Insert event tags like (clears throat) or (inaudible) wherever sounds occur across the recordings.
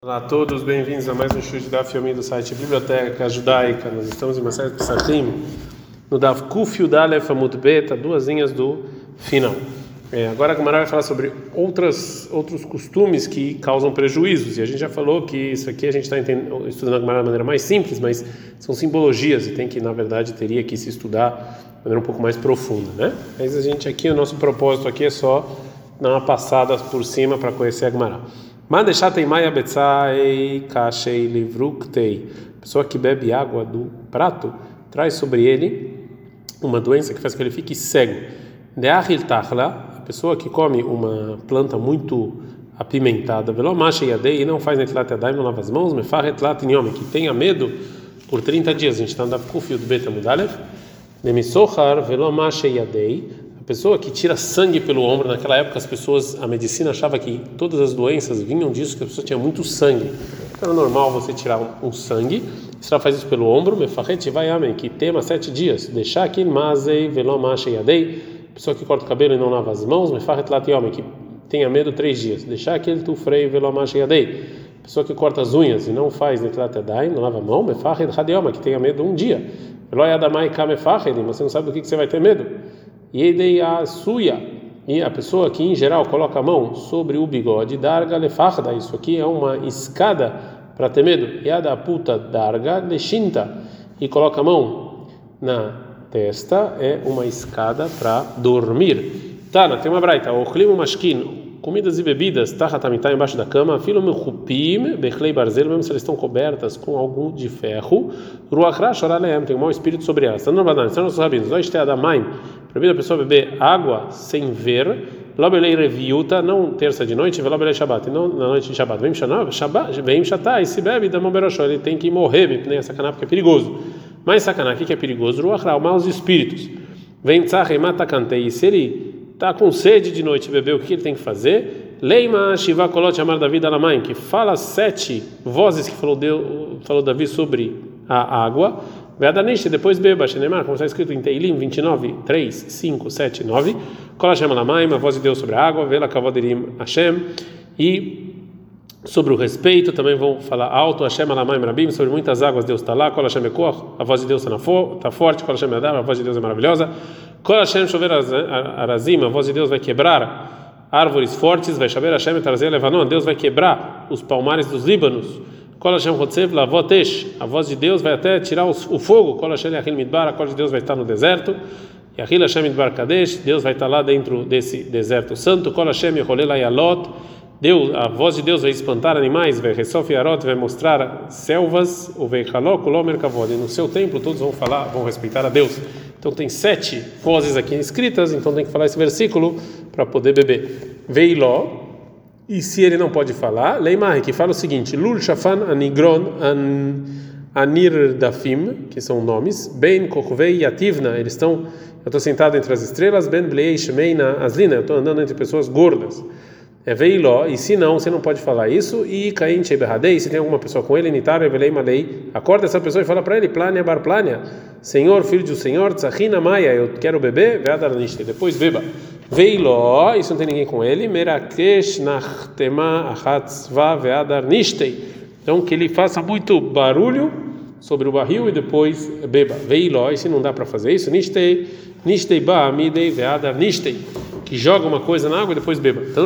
Olá a todos, bem-vindos a mais um show de Daf Yomi do site Biblioteca Judaica. Nós estamos em uma série de Psachim, no Daf Kuf Yudalef Amud Bet, duas linhas do final. É, agora a Gamara vai falar sobre outras, outros costumes que causam prejuízos, e a gente já falou que isso aqui a gente está estudando a Gamara de maneira mais simples, mas são simbologias e tem que, na verdade, teria que se estudar de maneira um pouco mais profunda, né? Mas a gente aqui, o nosso propósito aqui é só dar uma passada por cima para conhecer a Gamara. Mandechatei maia betzai kashei livruktei. Pessoa que bebe água do prato traz sobre ele uma doença que faz com que ele fique cego. Deachil tachla, a pessoa que come uma planta muito apimentada, velomacha yadei e não faz netlat yadai, não lava as mãos, mefarret lat yom, que tenha medo por 30 dias. A gente está andando com o fio do beta mudalev. Demisochar velomacha yadei pessoa que tira sangue pelo ombro, naquela época as pessoas, a medicina achava que todas as doenças vinham disso, que a pessoa tinha muito sangue. Então, era normal você tirar um, um sangue, você faz isso pelo ombro, mefarrete vai amém, que tema sete dias, deixar aqui mazei velomache yadei, pessoa que corta o cabelo e não lava as mãos, mefarret lati homem, que tenha medo três dias, deixar aquele tufrei velomache yadei, pessoa que corta as unhas e não faz netlat yadai, não lava a mão, mefarret hadioma, que tenha medo um dia, veloyadamai kamefarret, você não sabe do que, que você vai ter medo. Yedei a suya. E a pessoa que em geral coloca a mão sobre o bigode, darga lefarda, isso aqui é uma escada para ter medo. Yada puta darga leshinta. E coloca a mão na testa, é uma escada para dormir. Tana, tem uma braita. O clima masquino comidas e bebidas, tahatamita embaixo da cama, filo mechupim, bechlei barzel, mesmo se elas estão cobertas com algum de ferro, ruachra choraleem, tem um mau espírito sobre elas. Estão no estão nos rabinos, nós adamaim, proibido a pessoa beber água sem ver, lobelei reviuta, não terça de noite, lobelei shabat, não na noite de shabat, vem shabat, vem shatai, se bebe da momberoshó, ele tem que morrer, nem sacaná porque é perigoso. Mas sacaná, o que é perigoso? Ruachra, maus espíritos. Vem tzahei mata cantei, se ele está com sede de noite bebeu, o que ele tem que fazer? Leima Shiva Kolot Amar David Alamain, que fala sete vozes que falou, Deus, falou Davi sobre a água. Vedanish, depois beba, Shenemar, como está escrito em Teilim 29, 3, 5, 7, 9. Kol Hashem Alamain, a voz de Deus sobre a água. Vela Kavoderim Hashem. E sobre o respeito, também vão falar alto, Hashem Alamaim Rabim, sobre muitas águas Deus está lá, Kol Hashem Ekoch, a voz de Deus está tá forte, Kol Hashem Adam, a voz de Deus é maravilhosa. Kol Hashem Shover Arazim, a voz de Deus vai quebrar árvores fortes, vai chover Hashem trazer Levanon, Deus vai quebrar os palmares dos Líbanos. Kol Hashem Hotsev Lavotesh, a voz de Deus vai até tirar o fogo. Kol Hashem Yahil Midbar, a voz de Deus vai estar no deserto. Yahil Hashem Midbar Kadesh, Deus vai estar lá dentro desse deserto santo. Kol Hashem Yeholel Ayalot, Deus, a voz de Deus vai espantar animais, vai resof arot, vai mostrar selvas, o. E no seu templo todos vão falar, vão respeitar a Deus. Então tem sete vozes aqui escritas, então tem que falar esse versículo para poder beber. Veiló, e se ele não pode falar, Leimar, que fala o seguinte: Lul Shafan Anigron an, Anir Dafim, que são nomes, Ben Kochvei Yativna, eles estão, eu estou sentado entre as estrelas, Ben Blei Shemeina Aslina, eu estou andando entre pessoas gordas é veiló, e se não, você não pode falar isso, e caim sheberradei, se tem alguma pessoa com ele, nitar, revelei malei, acorda essa pessoa e fala para ele, plania bar plania, Senhor, filho do Senhor, tzahina maia, eu quero beber, veadarniste, depois beba. Veiló, isso não tem ninguém com ele, merakesh nachtema achatzva veadarnistei. Então que ele faça muito barulho sobre o barril e depois beba. Veiló, e se não dá para fazer isso, nistei, nistei ba amidei veadarnistei que joga uma coisa na água e depois beba. Então,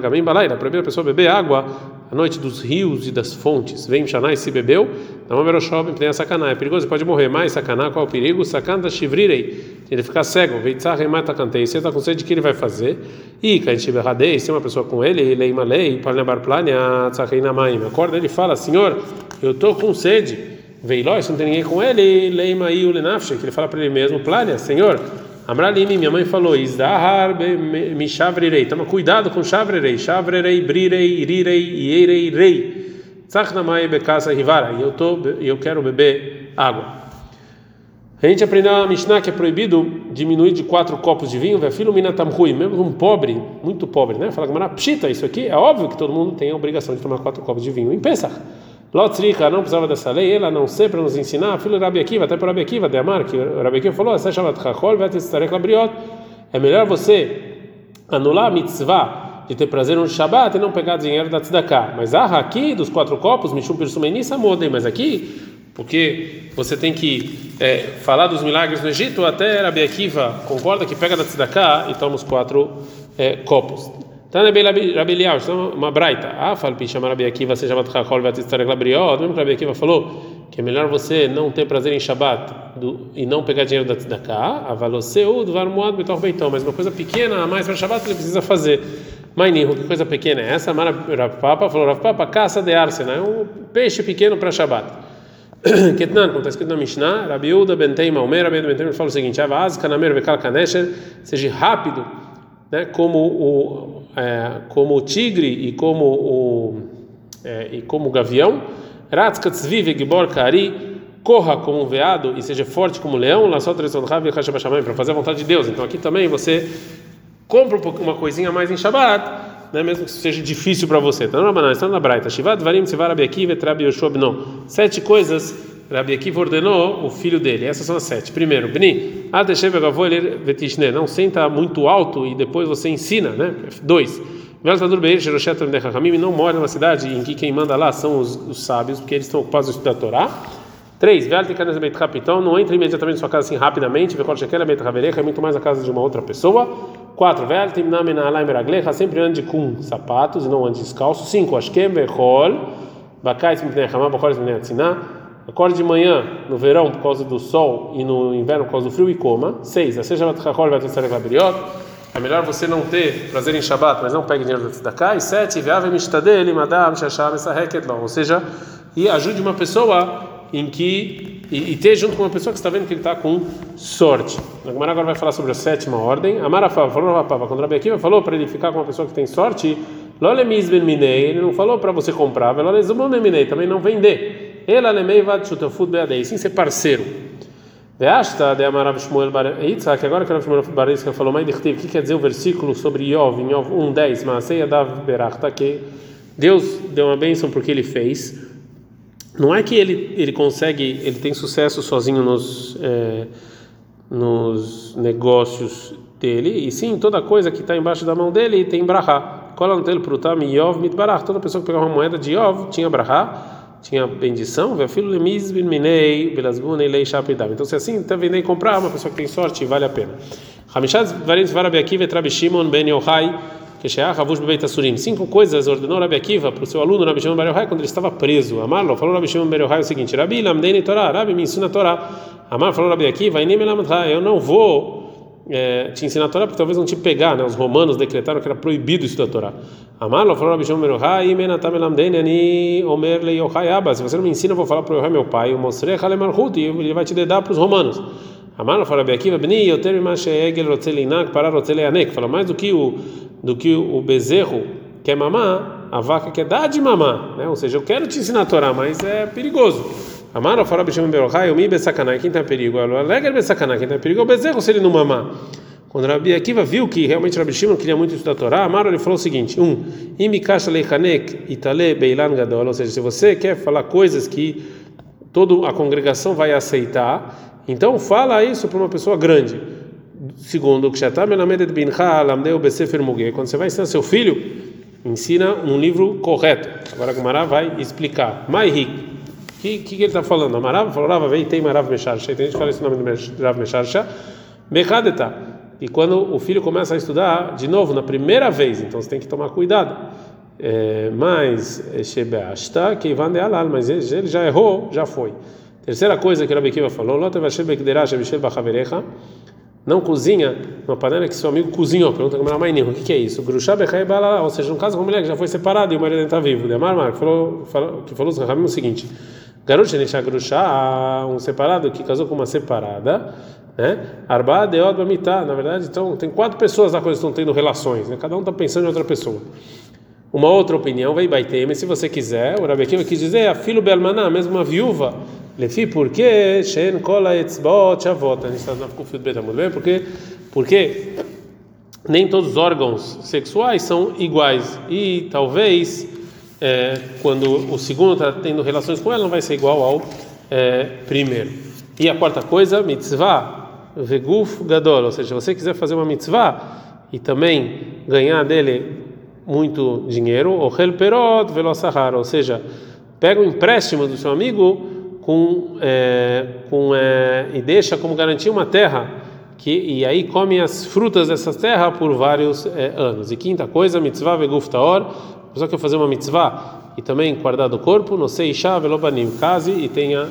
gamim balaira. A pessoa beber água à noite dos rios e das fontes. Vem Shanai se bebeu, tem a sacaná. É perigoso, pode morrer. Mais sacaná, qual é o perigo? Sacanda shivrirei. Ele ficar cego. Veitzah mata cantei. Você está com sede, o que ele vai fazer? E kaintiberradei, se uma pessoa com ele, ele é lei, palnebar plania, maim. Acorda, ele fala, Senhor, eu estou com sede. Veiló, se não tem ninguém com ele, leima lenafshe, que ele fala para ele mesmo, plania, Senhor, Amralimi, minha mãe falou, Izdahar me chavrirei. Toma cuidado com chavrerei. Chavrerei, brirei, irirei, ierei, rei. Tzachnamai bekasa rivara. E eu, tô, eu quero beber água. A gente aprendeu a Mishnah que é proibido diminuir de quatro copos de vinho, filho minatamrui, mesmo um pobre, muito pobre, né? Fala que pshita, isso aqui é óbvio que todo mundo tem a obrigação de tomar quatro copos de vinho em Pesach. Lotzrika não precisava dessa lei, ela não sei para nos ensinar, filho Rabi Akiva, até para Rabi Akiva, de Amar, que Rabi Akiva falou. É melhor você anular a mitzvah de ter prazer no Shabat e não pegar dinheiro da tzedakah. Mas ah, aqui dos quatro copos, Mishum Pirsumenissa modem, mas aqui, porque você tem que é, falar dos milagres no Egito, até Rabi Akiva concorda que pega da tzedakah e toma os quatro é, copos. Tana Rabelial, isso é uma braita. Ah, fala para chamar Rabi Akiva, seja Matkachol, Vatistarek Labriot. Mesmo que Rabi Akiva falou que é melhor você não ter prazer em Shabat do, e não pegar dinheiro da tzedakah, avaloseu, dvar muad, betor beitão. Mas uma coisa pequena a mais para Shabat ele precisa fazer. Mainirro, que coisa pequena é essa? Mara Papa falou, Rav caça de arsena, é um peixe pequeno para Shabat. (clears throat) Ketnan, como está escrito na Mishnah, Rabi Uda ben Teima, Omer, Rabi Uda ben Teima fala o seguinte, Avaz, Kanamer, Bekal, Kanesher, seja rápido, né, como o é, como o tigre e como o é, e como o gavião, Ratzkatzvi Gibor Kari, corra como um veado e seja forte como um leão, lá só para fazer a vontade de Deus. Então aqui também você compra uma coisinha mais em Shabbat, né, mesmo que seja difícil para você. Então, não, está na Braita. Shivat varim tzivar Rabi Akiva Rabi Yoshua Sete coisas Rabi Akiva ordenou o filho dele. Essas são as sete. Primeiro, Bni, não senta muito alto e depois você ensina, né? Dois, não mora numa cidade em que quem manda lá são os, os sábios, porque eles estão ocupados em estudar a Torá. Três, então não entre imediatamente na sua casa assim rapidamente, é muito mais a casa de uma outra pessoa. Quatro, sempre ande com sapatos e não ande descalço. Cinco, Ashkem Bechol, Bakais Mipnei Mipnei Atzinah Acorde de manhã no verão por causa do sol e no inverno por causa do frio e coma. Seis, seja é melhor você não ter prazer em Shabbat, mas não pegue dinheiro da tzedakah. E sete, ou seja, e ajude uma pessoa em que e, e ter junto com uma pessoa que está vendo que ele está com sorte. A agora vai falar sobre a sétima ordem. Amara falou quando Rabi Akiva falou para ele ficar com uma pessoa que tem sorte, ele não falou para você comprar, também não vender. Ela lemeivad shutafut beadei, sim ser parceiro. Veasta de Amarav Shmuel Bar Yitzhak, agora que o Shmuel Bar Yitzhak falou mais de o que quer dizer o versículo sobre Yov, em Yov 1:10, Maasei Adav Berachta, que Deus deu uma bênção porque ele fez. Não é que ele ele consegue, ele tem sucesso sozinho nos é, nos negócios dele, e sim toda coisa que está embaixo da mão dele tem brahá. Cola no telo prutam Yov mitbarach. Toda pessoa que pegava uma moeda de Yov tinha brahá tinha bendição, então se assim está vendendo e comprar, uma pessoa que tem sorte, vale a pena. Cinco coisas ordenou Rabi Akiva para o seu aluno Rabi Shimon Bar Yochai quando ele estava preso. Amarlo falou Rabi Shimon Bar Yochai o seguinte: Rabi lamdei Torah, Rabi me ensina a Torá. Amar falou Rabi Akiva, eu não vou é, te ensinar a Torá porque talvez não te pegar, né? Os romanos decretaram que era proibido estudar a Torá. Amalo falou Rabi Shimon Merohai, menatam elamdeni ani omer le Yochai Abba. Se você não me ensina, eu vou falar para o Yochai, meu pai, o mostrei Halemarhut, e ele vai te dedar para os romanos. Amalo falou Rabi Akiva, bni yoter mimach egel rotzelinak para rotzeleanek. Fala mais do que o do que o bezerro quer mamar, a vaca quer dar de mamar, né? Ou seja, eu quero te ensinar a Torá, mas é perigoso. Amaro fala Bishim Berochai, o mi besakanai, quem está em perigo? Alegre besakanai, quem está em perigo é o bezerro se ele não mamar. Quando Rabi Akiva viu que realmente Rabi Shimon queria muito estudar a Torá, Amaro ele falou o seguinte: um, imikasha leichanek itale beilan gadol, ou seja, se você quer falar coisas que toda a congregação vai aceitar, então fala isso para uma pessoa grande. Segundo, quando você vai ensinar seu filho, ensina um livro correto. Agora a vai explicar. Maihik que, que, ele está falando? Amarav falava, vem tem Marav Mesharsha. Tem gente que fala esse nome do Marav Mesharsha. Mechadeta. E quando o filho começa a estudar, de novo, na primeira vez, então você tem que tomar cuidado. É, mas Shebeashta, Keivan de Alal, mas ele já errou, já foi. Terceira coisa que o Rabi Kiva falou, não cozinha uma panela que seu amigo cozinhou. Pergunta como mãe o que, que é isso? Grushá ou seja, um caso uma mulher que já foi separada e o marido está vivo. Demar Mar, que falou, falou, que falou o seguinte: Garoto Shenisha Grushá, um separado que casou com uma separada, né? Arba Deod Bamitá, na verdade, então tem quatro pessoas lá que estão tendo relações, né? Cada um está pensando em outra pessoa. Uma outra opinião, vai Baitem, se você quiser, o Rabi quis dizer, a filho Belmaná, mesmo uma viúva, Lefi, por que Shen Kola Etzbot Shavot? A gente está com o fio do muito bem? Porque, porque nem todos os órgãos sexuais são iguais e talvez é, quando o segundo está tendo relações com ela não vai ser igual ao é, primeiro. E a quarta coisa, mitzvah, veguf gadol, ou seja, se você quiser fazer uma mitzvah e também ganhar dele muito dinheiro, ou helperot velosahar, ou seja, pega um empréstimo do seu amigo com, é, com é, e deixa como garantia uma terra que e aí come as frutas dessa terra por vários é, anos. E quinta coisa, mitzvah veguf taor, pessoa que fazer uma mitzvah e também guardar do corpo, não sei chá velobanim, case e tenha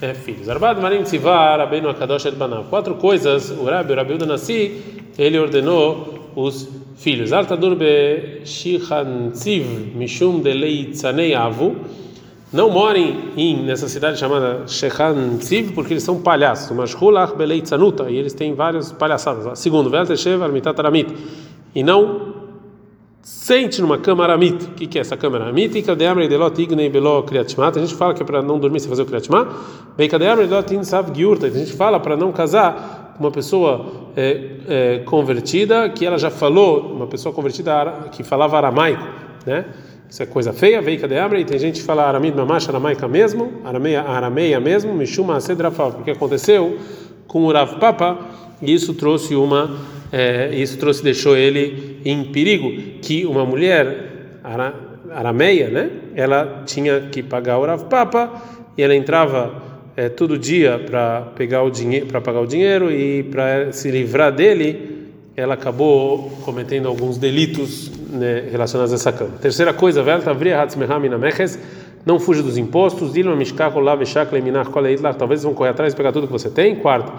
é, filhos. Arbad marim tzivah rabbeinu akadosh et banav. Quatro coisas, o Rabi, o Rabi Nasi, ele ordenou os filhos. Altadur be shichanziv mishum de leitzanei avu não morem em nessa cidade chamada Shechan Tziv, porque eles são palhaços, mas Hulach Beleitzanuta, e eles têm várias palhaçadas. Segundo, Velteshev Armitat Aramit, e não sente numa cama aramit. O que, que é essa cama aramit? Ikadeamre delot ignei belo kriatshmat. A gente fala que é para não dormir sem fazer o kriatshmat. Beikadeamre delot insav giurta. A gente fala para não casar com uma pessoa é, é, convertida, que ela já falou, uma pessoa convertida que falava aramaico, né? Isso é coisa feia, veika de amra, e tem gente que fala aramid mamash, aramaica mesmo, arameia, arameia mesmo, mishuma sedrafav, porque aconteceu com o Rav Papa, e isso trouxe uma, é, isso trouxe, deixou ele em perigo, que uma mulher ara, arameia, né, ela tinha que pagar o Rav Papa, e ela entrava é, todo dia para pegar o dinheiro, para pagar o dinheiro, e para se livrar dele, ela acabou cometendo alguns delitos né, relacionados a essa cama. Terceira coisa, não fuja dos impostos, talvez vão correr atrás e pegar tudo que você tem. Quarto,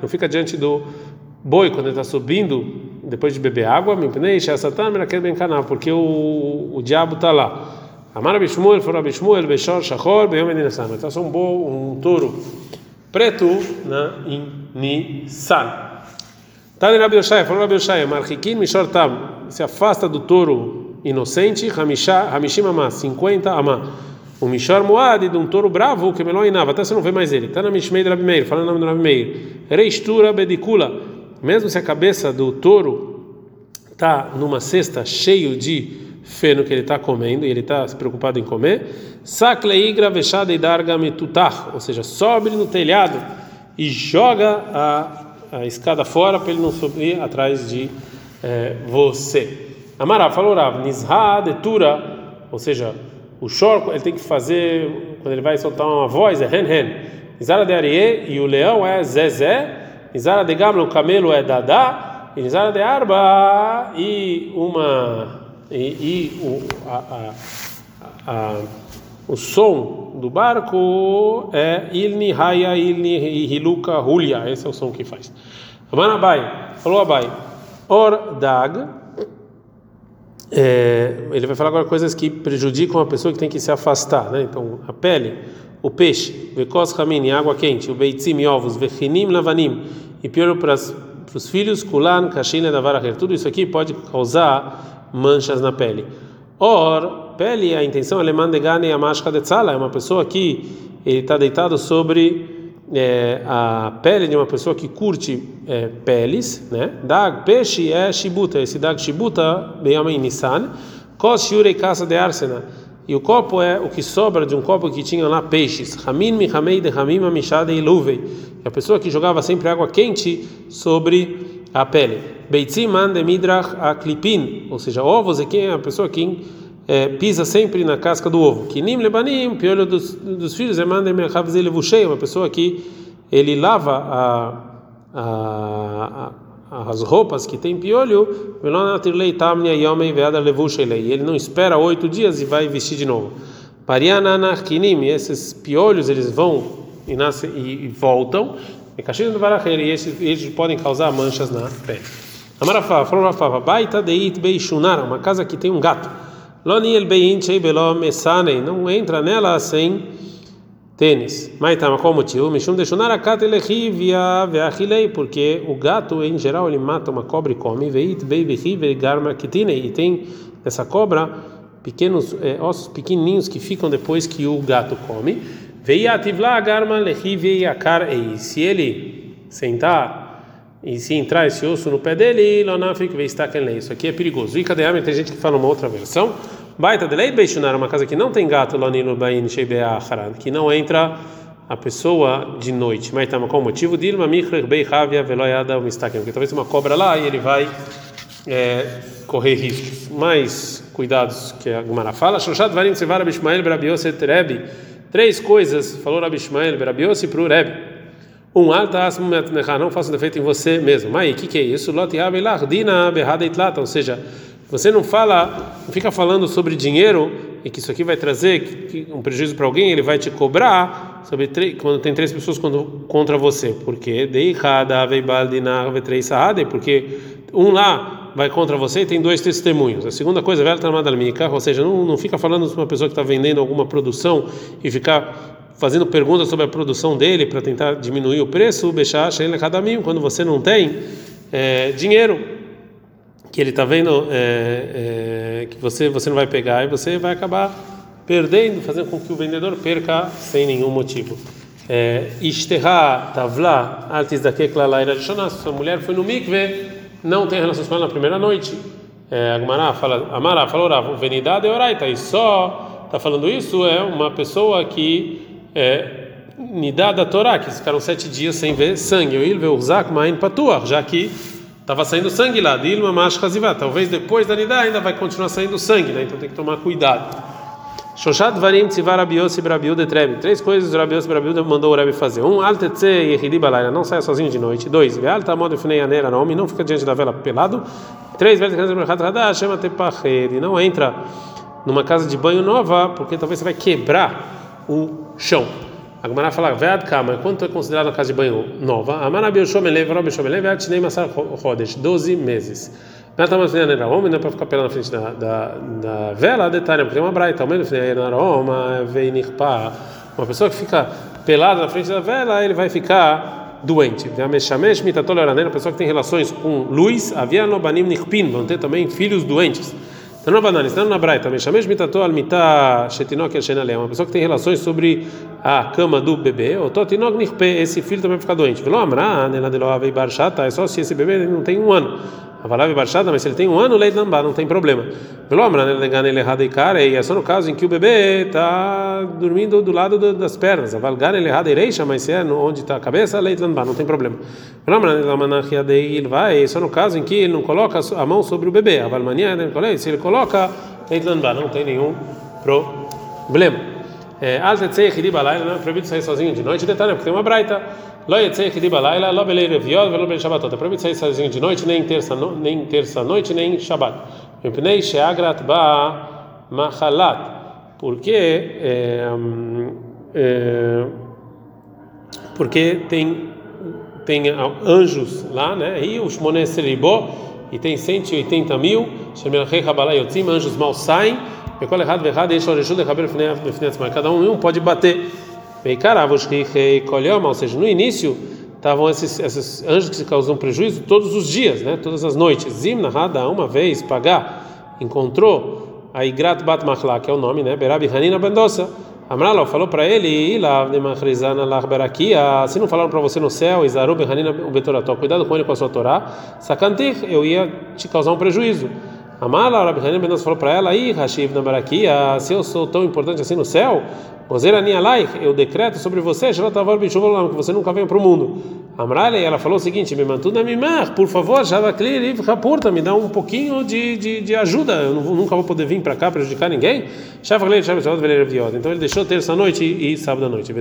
não fica diante do boi quando ele está subindo depois de beber água, porque o, o diabo está lá. Amar Abishmuel, for Abishmuel, Beshor, Shachor, Beyom Edinassam. Então, um, bom, um touro preto na em Nissan. Tane Rabi Yoshaya, falou Rabi Yoshaya, Marchikin Mishor Tam, se afasta do touro inocente, Hamishim Amá, 50 Amá. O Mishor Moad, de um touro bravo, que melhor inava, até você não vê mais ele. Tá na Mishmei de Rabi Meir, falando o nome do Rabi Meir. Reistura Bedicula, mesmo se a cabeça do touro está numa cesta cheio de feno que ele está comendo e ele está se preocupado em comer, saklei gravechada e darga ou seja, sobe no telhado e joga a, a escada fora para ele não subir atrás de é, você. Amará falou Rav, detura, ou seja, o chorco ele tem que fazer quando ele vai soltar uma voz é hen hen. Nizara de e o leão é zezé. Nizara de gamla o camelo é dadá. E nizara de arba e uma e, e o, a, a, a, o som do barco é Ilni Haya Ilni Hiluka Hulia. Esse é o som que faz. Amanabai, falou Abai, Or Dag. É, ele vai falar agora coisas que prejudicam a pessoa que tem que se afastar, né? Então, a pele, o peixe, vekos ramin, água quente, o beitzim, ovos, vechinim, lavanim, e pior para os filhos, kulan, kashina, davaracher. Tudo isso aqui pode causar manchas na pele. Or, pele, a intenção alemã de gane a máscara de tzala, é uma pessoa que ele está deitado sobre é, a pele de uma pessoa que curte é, peles, né? Dag, peixe é shibuta, esse dag shibuta, bem em Nissan, kos shurei casa de arsena. E o copo é o que sobra de um copo que tinha lá peixes. Ramin mihamei de ramima mishade iluvei. E a pessoa que jogava sempre água quente sobre a pele. Beitzim mande midrach aklipin, ou seja, ovos é quem é a pessoa que é, pisa sempre na casca do ovo. Kinim lebanim, piolho dos, dos filhos, é mande mechavzei levushei, uma pessoa que ele lava a, a, a, as roupas que tem piolho, ele não espera oito dias e vai vestir de novo. Pariananarkinim, esses piolhos eles vão e, nascem, e, e voltam, e esses eles podem causar manchas na pele. Amarafá, falou Rafá, baita deit beishunar, uma casa que tem um gato. Loniel bein chei belo não entra nela sem tênis. Mas tá, qual o motivo? Mishum deixunar a cata elechivia veachilei, porque o gato em geral ele mata uma cobra e come, veit garma kitine, e tem essa cobra pequenos é, ossos pequenininhos que ficam depois que o gato come. Veiativla garma lechivia yakar ei, se ele sentar e se entrar esse osso no pé dele, lonafik lei. Isso aqui é perigoso. E cadê Tem gente que fala uma outra versão. Baita de lei beishunar, uma casa que não tem gato, lonino bain sheibeacharan, que não entra a pessoa de noite. Mas tá qual o motivo? Dilma michrer bei havia veloyada mistakem, porque talvez uma cobra lá e ele vai é, correr riscos. Mais cuidados que a Gumara fala. Shoshat varim tzevar Abishmael berabiose terebi. Três coisas, falou Abishmael berabiose para o Rebbe. Um, não faça defeito em você mesmo. Mas o que, que é isso? Ou seja, você não fala, não fica falando sobre dinheiro e que isso aqui vai trazer um prejuízo para alguém, ele vai te cobrar sobre quando tem três pessoas contra você. Porque porque um lá vai contra você e tem dois testemunhos. A segunda coisa, velho ou seja, não, não fica falando sobre uma pessoa que está vendendo alguma produção e ficar fazendo perguntas sobre a produção dele para tentar diminuir o preço, quando você não tem é, dinheiro que ele está vendo é, é, que você você não vai pegar e você vai acabar perdendo, fazendo com que o vendedor perca sem nenhum motivo. Ishterra tavla altis dakekla laira Sua mulher foi no mikve, não tem relações com ela na primeira noite. É, Agmará fala, Amara falou, Rav, venidade é oraita, e só está falando isso é uma pessoa que é Nidá da Torá, que ficaram sete dias sem ver sangue. O Ilve Urzak Main Patuar, já que estava saindo sangue lá, Dilma Mashkazivá. Talvez depois da Nidá ainda vai continuar saindo sangue, né? Então tem que tomar cuidado. Shoshat Varim Tzivar Abios e Brabiu de Trebi. Três coisas o Rabios e Brabiu mandou o Rebbe fazer. Um, Altetze e Ehidi Balaira, não saia sozinho de noite. Dois, Veal Tamod Fnei Anera Naomi, não fica diante da vela pelado. Três, Veal Tzivar Brachat Hadash, Shema Tepached, não entra numa casa de banho nova, porque talvez você vai quebrar o chão. A Gemara fala, Vead Kama, quanto é considerado uma casa de banho nova? Amara Bioshomelev, Robeshomelev, Vead Shnei Masar Chodesh, 12 meses. Nata Masnei homem não é para ficar pelando na frente da, da, da vela, detalhe, porque tem uma braita, ao menos Aroma, Veinirpa. Uma pessoa que fica pelada na frente da vela, ele vai ficar doente. Oraneira, pessoa que tem relações com luz, Havia no Banim Nirpin, vão ter também filhos doentes. Então não banana, está na braita, meshamesh mitato al mitá shetinok el uma pessoa que tem relações sobre a cama do bebê, ou totinok nirpe, esse filho também vai ficar doente. Velo amra, nela de loave barchata, é só se esse bebê não tem um ano. Avalave barchata, mas se ele tem um ano, leite lambá, não tem problema. De gana ele errado e cara, e é só no caso em que o bebê está dormindo do lado das pernas. Avalgana ele errado reixa, mas se é onde está a cabeça, leite lambá, não tem problema. Manachia de il vai, é só no caso em que ele não coloca a mão sobre o bebê. Avalmania, se ele coloca Eitlanba, não tem nenhum problema. É proibido sair sozinho de noite, detalhe, porque tem uma braita. É proibido sair sozinho de noite, nem terça, nem terça noite, nem Shabbat. Porque, é, é, porque tem, tem anjos lá, né? E os Moneseribó e tem 180 mil, anjos mal saem, cada um pode bater. Ou seja, no início estavam esses, esses anjos que se causam prejuízo todos os dias, né? todas as noites. Zimna Hada, uma vez, pagar, encontrou a Igrat Bat Machla, que é o nome, né? Berabi Hanina Bendosa Amralo falou para ele, se não falaram para você no céu, Izaru Behanina Betorató, cuidado com ele com a sua Torá, Sakantir, eu ia te causar um prejuízo. Amala, Rabi Hanina Benos falou para ela, Ih, Hashiv na Barakia, se eu sou tão importante assim no céu, eu decreto sobre você, que você nunca venha para o mundo. Amrale, ela falou o seguinte: me mantuda mimar, por favor, Javakli, Rapurta, me dá um pouquinho de, de, de ajuda, eu nunca vou poder vir para cá prejudicar ninguém. Então ele deixou terça-noite e, sábado à noite.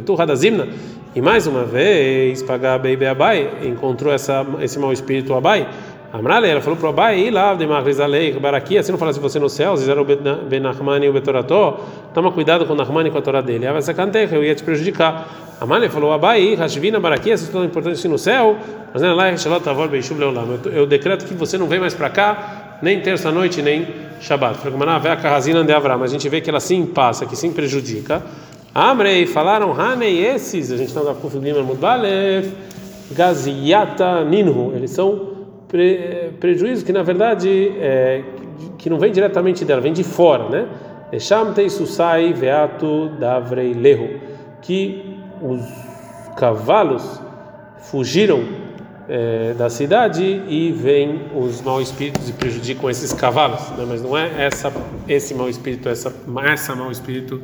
E mais uma vez, pagar Beibe Abai, encontrou essa, esse mau espírito Abai. Amrale, ela falou para o Abai, lá, de Mahrizalei, Baraki, assim não falasse você no céu, Zizaro Ben Nachmani e o Betorató, toma cuidado com o Nachmani e com a Torá dele. Eu ia te prejudicar. Amale falou: Abai, Hashvina Baraki, é tão importante assim no céu. Mas não é lá, Eu decreto que você não vem mais para cá, nem terça-noite, nem Shabbat. Mas a gente vê que ela sim passa, que sim prejudica. Amrei, falaram Hanei esses, a gente está confundindo Mudbalev, Gaziata Ninhu, eles são pre, prejuízos que na verdade é, que não vem diretamente dela, vem de fora, né? Susai Veatu Davrei Lehu, que os cavalos fugiram é, da cidade e vêm os maus espíritos e prejudicam esses cavalos, né? mas não é essa esse mau espírito, essa essa mau espírito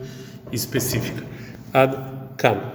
específica. Ad -kan.